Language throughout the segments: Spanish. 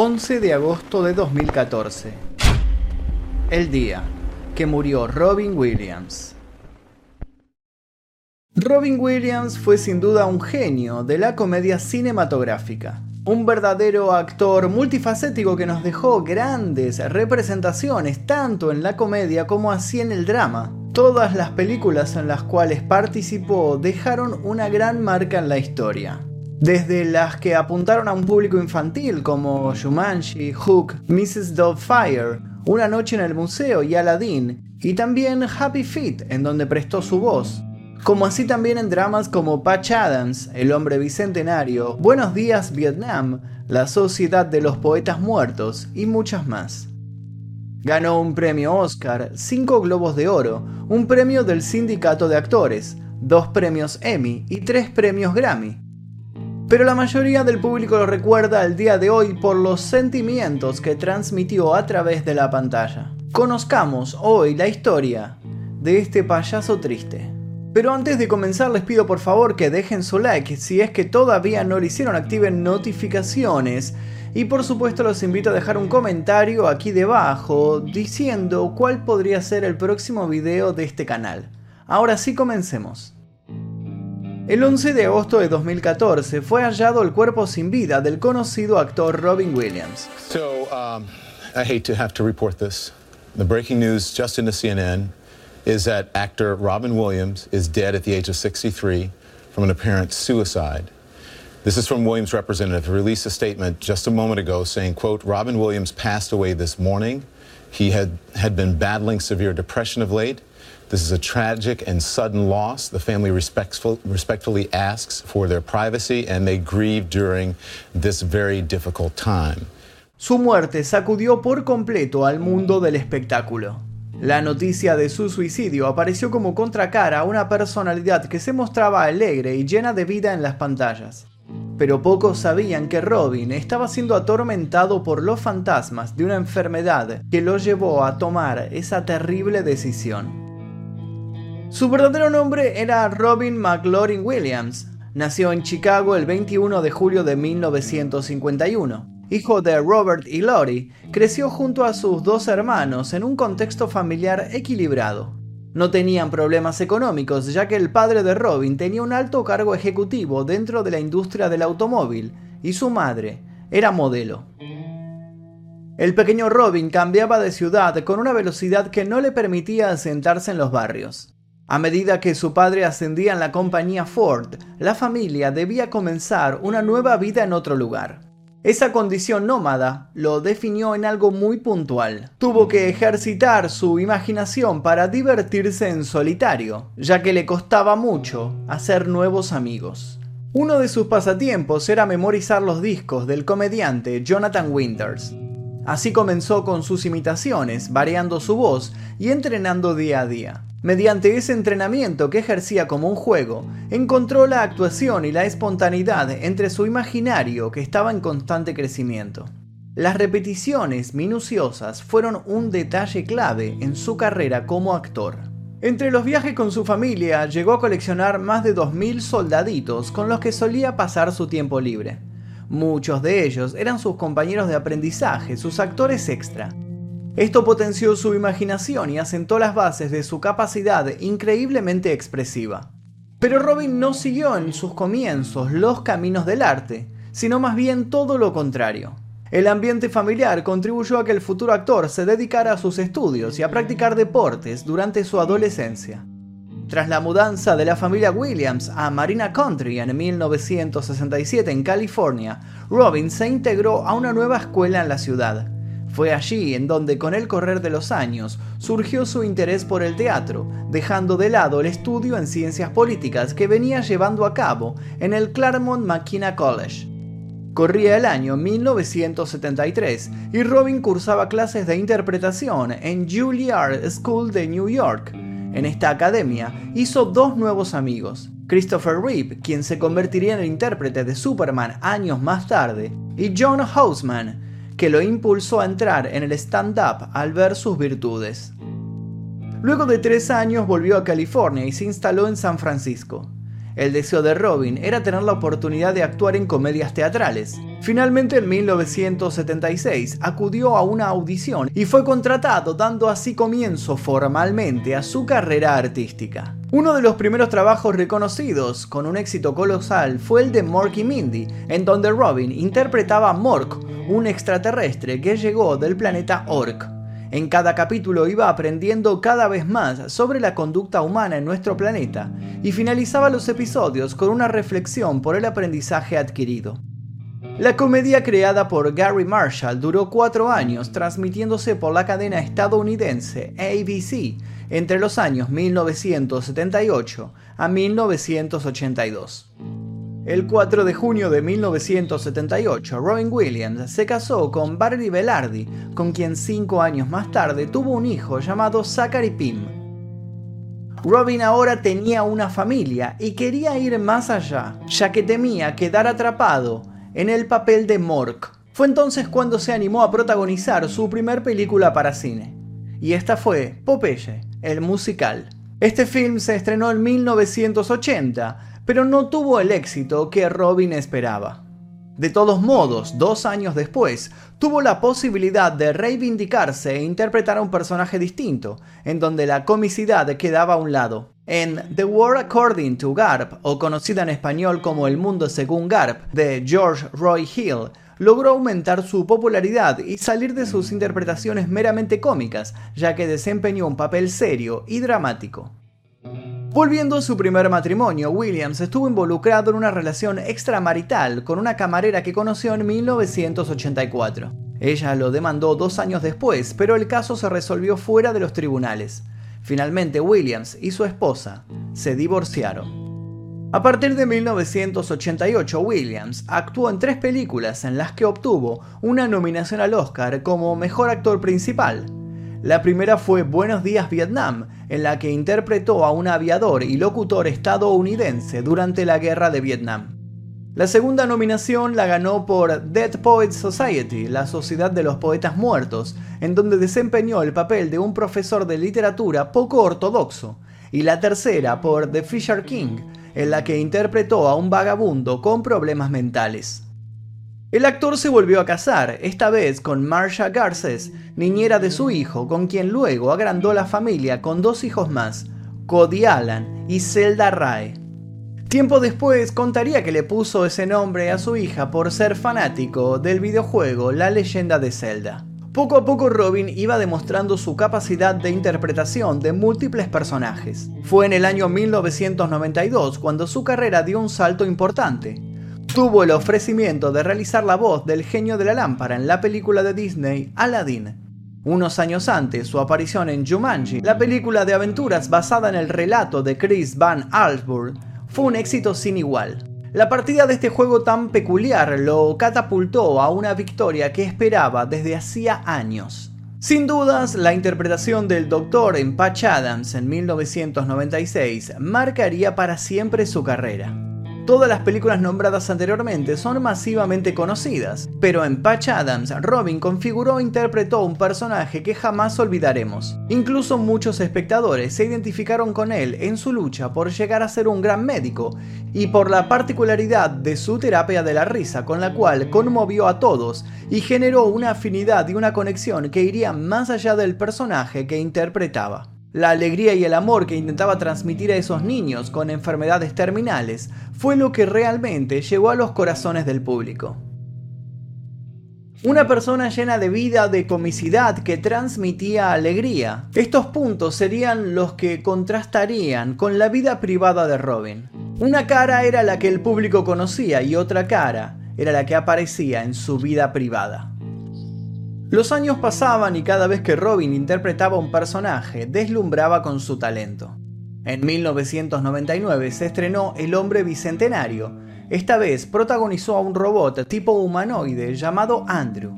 11 de agosto de 2014. El día que murió Robin Williams. Robin Williams fue sin duda un genio de la comedia cinematográfica. Un verdadero actor multifacético que nos dejó grandes representaciones tanto en la comedia como así en el drama. Todas las películas en las cuales participó dejaron una gran marca en la historia. Desde las que apuntaron a un público infantil como Shumanji, Hook, Mrs. Doubtfire, Una noche en el museo y Aladdin, y también Happy Feet, en donde prestó su voz. Como así también en dramas como Patch Adams, El hombre bicentenario, Buenos días Vietnam, La sociedad de los poetas muertos y muchas más. Ganó un premio Oscar, cinco Globos de Oro, un premio del Sindicato de Actores, dos premios Emmy y tres premios Grammy pero la mayoría del público lo recuerda al día de hoy por los sentimientos que transmitió a través de la pantalla. Conozcamos hoy la historia de este payaso triste. Pero antes de comenzar les pido por favor que dejen su like, si es que todavía no lo hicieron activen notificaciones y por supuesto los invito a dejar un comentario aquí debajo diciendo cuál podría ser el próximo video de este canal. Ahora sí comencemos. El 11 de agosto de 2014 fue hallado el cuerpo sin vida del conocido actor Robin Williams. So, um, I hate to have to report this. The breaking news just into CNN is that actor Robin Williams is dead at the age of 63 from an apparent suicide. This is from Williams' representative who released a statement just a moment ago saying, quote, Robin Williams passed away this morning. He had, had been battling severe depression of late. This is a tragic and sudden loss. The family respectful, respectfully asks for their privacy and they grieve during this very difficult time. Su muerte sacudió por completo al mundo del espectáculo. La noticia de su suicidio apareció como contracara a una personalidad que se mostraba alegre y llena de vida en las pantallas. Pero pocos sabían que Robin estaba siendo atormentado por los fantasmas de una enfermedad que lo llevó a tomar esa terrible decisión. Su verdadero nombre era Robin McLaurin Williams. Nació en Chicago el 21 de julio de 1951. Hijo de Robert y Lori, creció junto a sus dos hermanos en un contexto familiar equilibrado. No tenían problemas económicos ya que el padre de Robin tenía un alto cargo ejecutivo dentro de la industria del automóvil y su madre era modelo. El pequeño Robin cambiaba de ciudad con una velocidad que no le permitía asentarse en los barrios. A medida que su padre ascendía en la compañía Ford, la familia debía comenzar una nueva vida en otro lugar. Esa condición nómada lo definió en algo muy puntual. Tuvo que ejercitar su imaginación para divertirse en solitario, ya que le costaba mucho hacer nuevos amigos. Uno de sus pasatiempos era memorizar los discos del comediante Jonathan Winters. Así comenzó con sus imitaciones, variando su voz y entrenando día a día. Mediante ese entrenamiento que ejercía como un juego, encontró la actuación y la espontaneidad entre su imaginario que estaba en constante crecimiento. Las repeticiones minuciosas fueron un detalle clave en su carrera como actor. Entre los viajes con su familia llegó a coleccionar más de 2.000 soldaditos con los que solía pasar su tiempo libre. Muchos de ellos eran sus compañeros de aprendizaje, sus actores extra, esto potenció su imaginación y asentó las bases de su capacidad increíblemente expresiva. Pero Robin no siguió en sus comienzos los caminos del arte, sino más bien todo lo contrario. El ambiente familiar contribuyó a que el futuro actor se dedicara a sus estudios y a practicar deportes durante su adolescencia. Tras la mudanza de la familia Williams a Marina Country en 1967 en California, Robin se integró a una nueva escuela en la ciudad, fue allí en donde con el correr de los años surgió su interés por el teatro, dejando de lado el estudio en ciencias políticas que venía llevando a cabo en el Claremont McKenna College. Corría el año 1973 y Robin cursaba clases de interpretación en Juilliard School de New York. En esta academia hizo dos nuevos amigos, Christopher Reeve, quien se convertiría en el intérprete de Superman años más tarde, y John Houseman, que lo impulsó a entrar en el stand-up al ver sus virtudes. Luego de tres años volvió a California y se instaló en San Francisco. El deseo de Robin era tener la oportunidad de actuar en comedias teatrales. Finalmente en 1976 acudió a una audición y fue contratado dando así comienzo formalmente a su carrera artística. Uno de los primeros trabajos reconocidos con un éxito colosal fue el de Mork y Mindy, en donde Robin interpretaba a Mork, un extraterrestre que llegó del planeta Ork. En cada capítulo iba aprendiendo cada vez más sobre la conducta humana en nuestro planeta y finalizaba los episodios con una reflexión por el aprendizaje adquirido. La comedia creada por Gary Marshall duró cuatro años transmitiéndose por la cadena estadounidense ABC entre los años 1978 a 1982. El 4 de junio de 1978, Robin Williams se casó con Barry Velardi, con quien cinco años más tarde tuvo un hijo llamado Zachary Pym. Robin ahora tenía una familia y quería ir más allá, ya que temía quedar atrapado en el papel de Mork. Fue entonces cuando se animó a protagonizar su primer película para cine. Y esta fue Popeye, el musical. Este film se estrenó en 1980 pero no tuvo el éxito que Robin esperaba. De todos modos, dos años después, tuvo la posibilidad de reivindicarse e interpretar a un personaje distinto, en donde la comicidad quedaba a un lado. En The World According to Garp, o conocida en español como El Mundo según Garp, de George Roy Hill, logró aumentar su popularidad y salir de sus interpretaciones meramente cómicas, ya que desempeñó un papel serio y dramático. Volviendo a su primer matrimonio, Williams estuvo involucrado en una relación extramarital con una camarera que conoció en 1984. Ella lo demandó dos años después, pero el caso se resolvió fuera de los tribunales. Finalmente, Williams y su esposa se divorciaron. A partir de 1988, Williams actuó en tres películas en las que obtuvo una nominación al Oscar como Mejor Actor Principal, la primera fue Buenos Días Vietnam, en la que interpretó a un aviador y locutor estadounidense durante la guerra de Vietnam. La segunda nominación la ganó por Dead Poets Society, la Sociedad de los Poetas Muertos, en donde desempeñó el papel de un profesor de literatura poco ortodoxo, y la tercera por The Fisher King, en la que interpretó a un vagabundo con problemas mentales. El actor se volvió a casar, esta vez con Marsha Garces, niñera de su hijo, con quien luego agrandó la familia con dos hijos más, Cody Alan y Zelda Rae. Tiempo después contaría que le puso ese nombre a su hija por ser fanático del videojuego La leyenda de Zelda. Poco a poco Robin iba demostrando su capacidad de interpretación de múltiples personajes. Fue en el año 1992 cuando su carrera dio un salto importante, tuvo el ofrecimiento de realizar la voz del genio de la lámpara en la película de Disney Aladdin. Unos años antes, su aparición en Jumanji, la película de aventuras basada en el relato de Chris Van Allsburg, fue un éxito sin igual. La partida de este juego tan peculiar lo catapultó a una victoria que esperaba desde hacía años. Sin dudas, la interpretación del Doctor en Patch Adams en 1996 marcaría para siempre su carrera. Todas las películas nombradas anteriormente son masivamente conocidas, pero en Patch Adams, Robin configuró e interpretó un personaje que jamás olvidaremos. Incluso muchos espectadores se identificaron con él en su lucha por llegar a ser un gran médico y por la particularidad de su terapia de la risa con la cual conmovió a todos y generó una afinidad y una conexión que iría más allá del personaje que interpretaba. La alegría y el amor que intentaba transmitir a esos niños con enfermedades terminales fue lo que realmente llegó a los corazones del público. Una persona llena de vida, de comicidad, que transmitía alegría. Estos puntos serían los que contrastarían con la vida privada de Robin. Una cara era la que el público conocía y otra cara era la que aparecía en su vida privada. Los años pasaban y cada vez que Robin interpretaba un personaje, deslumbraba con su talento. En 1999 se estrenó El hombre bicentenario. Esta vez protagonizó a un robot tipo humanoide llamado Andrew.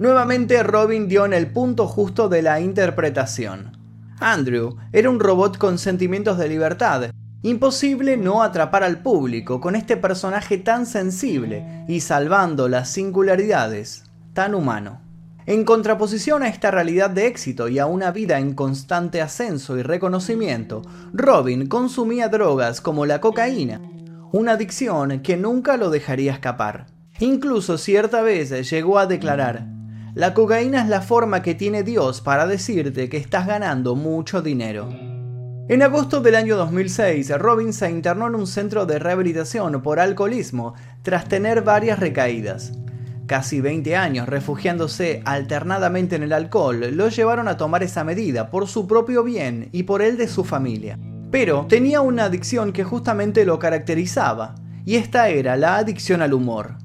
Nuevamente Robin dio en el punto justo de la interpretación. Andrew era un robot con sentimientos de libertad. Imposible no atrapar al público con este personaje tan sensible y salvando las singularidades, tan humano. En contraposición a esta realidad de éxito y a una vida en constante ascenso y reconocimiento, Robin consumía drogas como la cocaína, una adicción que nunca lo dejaría escapar. Incluso cierta vez llegó a declarar, la cocaína es la forma que tiene Dios para decirte que estás ganando mucho dinero. En agosto del año 2006, Robin se internó en un centro de rehabilitación por alcoholismo tras tener varias recaídas. Casi 20 años refugiándose alternadamente en el alcohol lo llevaron a tomar esa medida por su propio bien y por el de su familia. Pero tenía una adicción que justamente lo caracterizaba, y esta era la adicción al humor.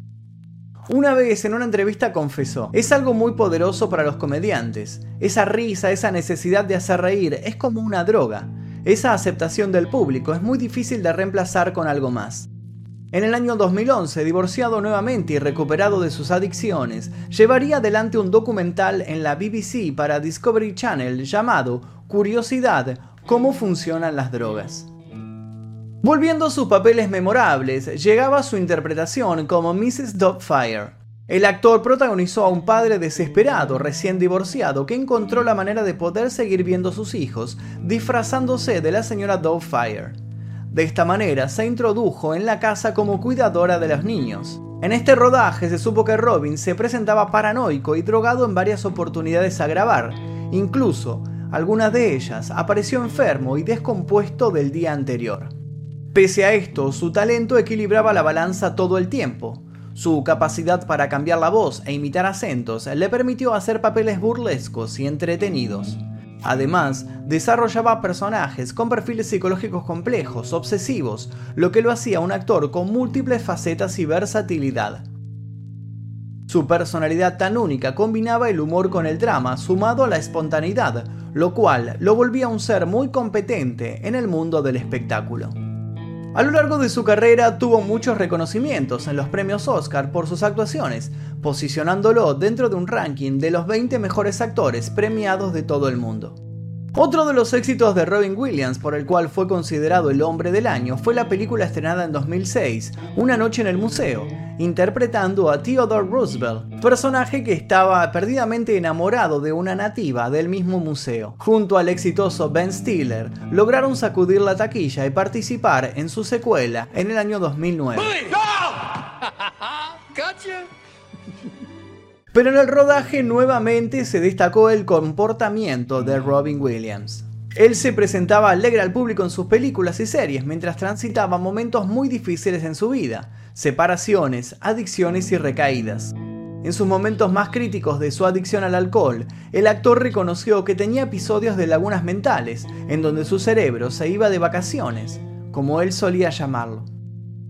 Una vez en una entrevista confesó, es algo muy poderoso para los comediantes. Esa risa, esa necesidad de hacer reír, es como una droga. Esa aceptación del público es muy difícil de reemplazar con algo más. En el año 2011, divorciado nuevamente y recuperado de sus adicciones, llevaría adelante un documental en la BBC para Discovery Channel llamado Curiosidad, cómo funcionan las drogas. Volviendo a sus papeles memorables, llegaba su interpretación como Mrs. Dogfire. El actor protagonizó a un padre desesperado, recién divorciado, que encontró la manera de poder seguir viendo a sus hijos disfrazándose de la señora Dogfire. De esta manera se introdujo en la casa como cuidadora de los niños. En este rodaje se supo que Robin se presentaba paranoico y drogado en varias oportunidades a grabar, incluso algunas de ellas apareció enfermo y descompuesto del día anterior. Pese a esto, su talento equilibraba la balanza todo el tiempo. Su capacidad para cambiar la voz e imitar acentos le permitió hacer papeles burlescos y entretenidos. Además, desarrollaba personajes con perfiles psicológicos complejos, obsesivos, lo que lo hacía un actor con múltiples facetas y versatilidad. Su personalidad tan única combinaba el humor con el drama, sumado a la espontaneidad, lo cual lo volvía un ser muy competente en el mundo del espectáculo. A lo largo de su carrera tuvo muchos reconocimientos en los premios Oscar por sus actuaciones, posicionándolo dentro de un ranking de los 20 mejores actores premiados de todo el mundo. Otro de los éxitos de Robin Williams, por el cual fue considerado el hombre del año, fue la película estrenada en 2006, Una noche en el museo, interpretando a Theodore Roosevelt, personaje que estaba perdidamente enamorado de una nativa del mismo museo. Junto al exitoso Ben Stiller, lograron sacudir la taquilla y participar en su secuela en el año 2009. Pero en el rodaje nuevamente se destacó el comportamiento de Robin Williams. Él se presentaba alegre al público en sus películas y series mientras transitaba momentos muy difíciles en su vida, separaciones, adicciones y recaídas. En sus momentos más críticos de su adicción al alcohol, el actor reconoció que tenía episodios de lagunas mentales, en donde su cerebro se iba de vacaciones, como él solía llamarlo.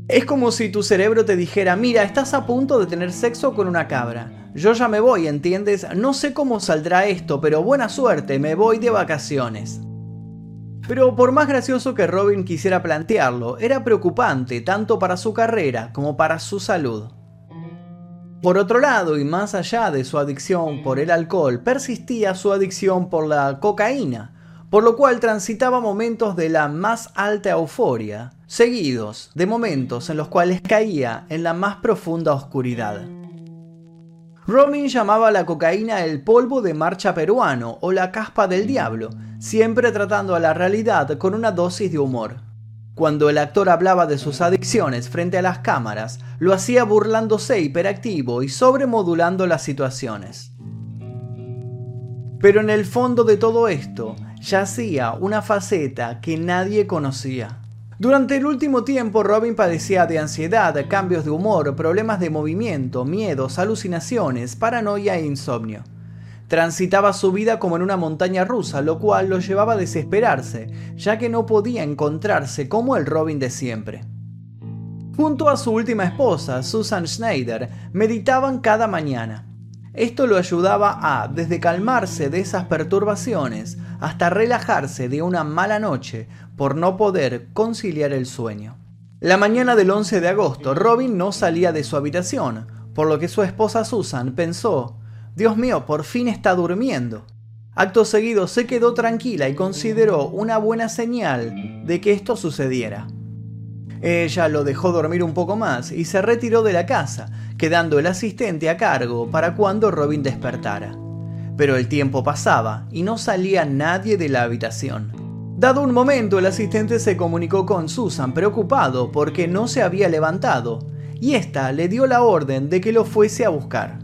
Es como si tu cerebro te dijera, mira, estás a punto de tener sexo con una cabra. Yo ya me voy, ¿entiendes? No sé cómo saldrá esto, pero buena suerte, me voy de vacaciones. Pero por más gracioso que Robin quisiera plantearlo, era preocupante tanto para su carrera como para su salud. Por otro lado, y más allá de su adicción por el alcohol, persistía su adicción por la cocaína, por lo cual transitaba momentos de la más alta euforia, seguidos de momentos en los cuales caía en la más profunda oscuridad. Robin llamaba a la cocaína el polvo de marcha peruano o la caspa del diablo, siempre tratando a la realidad con una dosis de humor. Cuando el actor hablaba de sus adicciones frente a las cámaras, lo hacía burlándose hiperactivo y sobremodulando las situaciones. Pero en el fondo de todo esto yacía una faceta que nadie conocía. Durante el último tiempo, Robin padecía de ansiedad, cambios de humor, problemas de movimiento, miedos, alucinaciones, paranoia e insomnio. Transitaba su vida como en una montaña rusa, lo cual lo llevaba a desesperarse, ya que no podía encontrarse como el Robin de siempre. Junto a su última esposa, Susan Schneider, meditaban cada mañana. Esto lo ayudaba a, desde calmarse de esas perturbaciones, hasta relajarse de una mala noche por no poder conciliar el sueño. La mañana del 11 de agosto, Robin no salía de su habitación, por lo que su esposa Susan pensó, Dios mío, por fin está durmiendo. Acto seguido se quedó tranquila y consideró una buena señal de que esto sucediera. Ella lo dejó dormir un poco más y se retiró de la casa, quedando el asistente a cargo para cuando Robin despertara. Pero el tiempo pasaba y no salía nadie de la habitación. Dado un momento, el asistente se comunicó con Susan preocupado porque no se había levantado, y ésta le dio la orden de que lo fuese a buscar.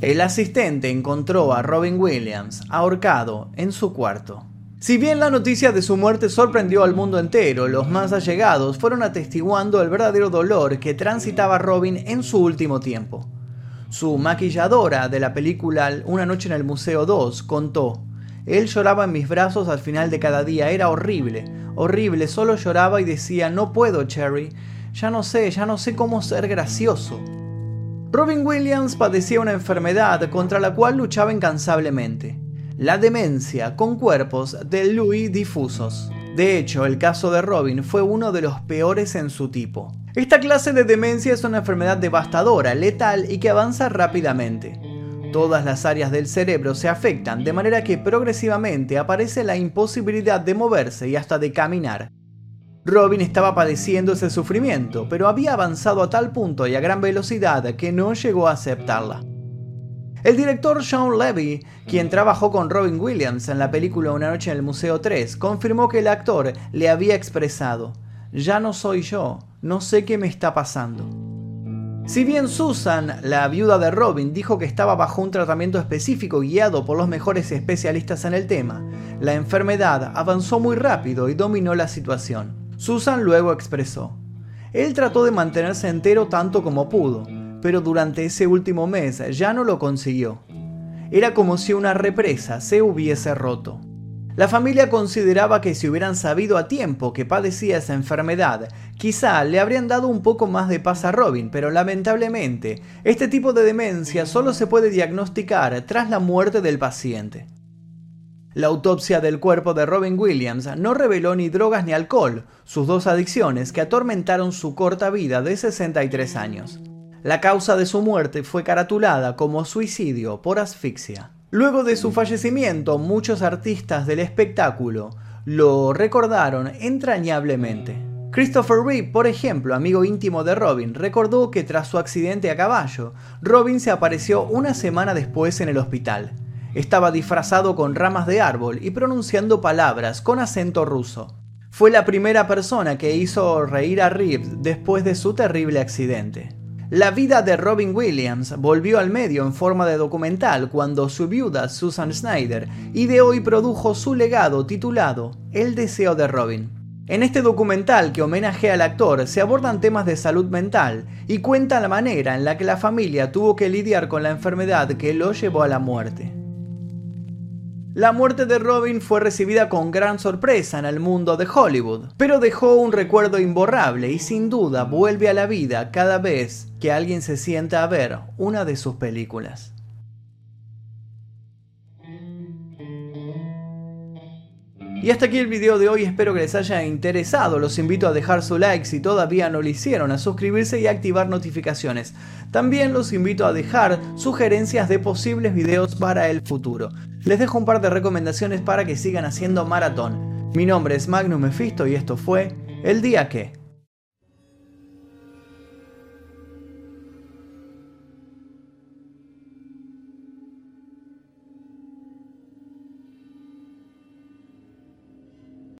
El asistente encontró a Robin Williams ahorcado en su cuarto. Si bien la noticia de su muerte sorprendió al mundo entero, los más allegados fueron atestiguando el verdadero dolor que transitaba Robin en su último tiempo. Su maquilladora de la película Una noche en el Museo 2 contó, él lloraba en mis brazos al final de cada día, era horrible, horrible, solo lloraba y decía, no puedo, Cherry, ya no sé, ya no sé cómo ser gracioso. Robin Williams padecía una enfermedad contra la cual luchaba incansablemente la demencia con cuerpos de Louis difusos. De hecho, el caso de Robin fue uno de los peores en su tipo. Esta clase de demencia es una enfermedad devastadora, letal y que avanza rápidamente. Todas las áreas del cerebro se afectan de manera que progresivamente aparece la imposibilidad de moverse y hasta de caminar. Robin estaba padeciendo ese sufrimiento, pero había avanzado a tal punto y a gran velocidad que no llegó a aceptarla. El director Sean Levy, quien trabajó con Robin Williams en la película Una noche en el Museo 3, confirmó que el actor le había expresado, ya no soy yo, no sé qué me está pasando. Si bien Susan, la viuda de Robin, dijo que estaba bajo un tratamiento específico guiado por los mejores especialistas en el tema, la enfermedad avanzó muy rápido y dominó la situación. Susan luego expresó, él trató de mantenerse entero tanto como pudo, pero durante ese último mes ya no lo consiguió. Era como si una represa se hubiese roto. La familia consideraba que si hubieran sabido a tiempo que padecía esa enfermedad, quizá le habrían dado un poco más de paz a Robin, pero lamentablemente, este tipo de demencia solo se puede diagnosticar tras la muerte del paciente. La autopsia del cuerpo de Robin Williams no reveló ni drogas ni alcohol, sus dos adicciones que atormentaron su corta vida de 63 años. La causa de su muerte fue caratulada como suicidio por asfixia. Luego de su fallecimiento, muchos artistas del espectáculo lo recordaron entrañablemente. Christopher Reeve, por ejemplo, amigo íntimo de Robin, recordó que tras su accidente a caballo, Robin se apareció una semana después en el hospital. Estaba disfrazado con ramas de árbol y pronunciando palabras con acento ruso. Fue la primera persona que hizo reír a Reeve después de su terrible accidente. La vida de Robin Williams volvió al medio en forma de documental cuando su viuda Susan Snyder ideó y produjo su legado titulado El deseo de Robin. En este documental que homenajea al actor se abordan temas de salud mental y cuenta la manera en la que la familia tuvo que lidiar con la enfermedad que lo llevó a la muerte. La muerte de Robin fue recibida con gran sorpresa en el mundo de Hollywood, pero dejó un recuerdo imborrable y sin duda vuelve a la vida cada vez que alguien se sienta a ver una de sus películas. Y hasta aquí el video de hoy, espero que les haya interesado, los invito a dejar su like si todavía no lo hicieron, a suscribirse y activar notificaciones. También los invito a dejar sugerencias de posibles videos para el futuro. Les dejo un par de recomendaciones para que sigan haciendo maratón. Mi nombre es Magnus Mephisto y esto fue El Día Que.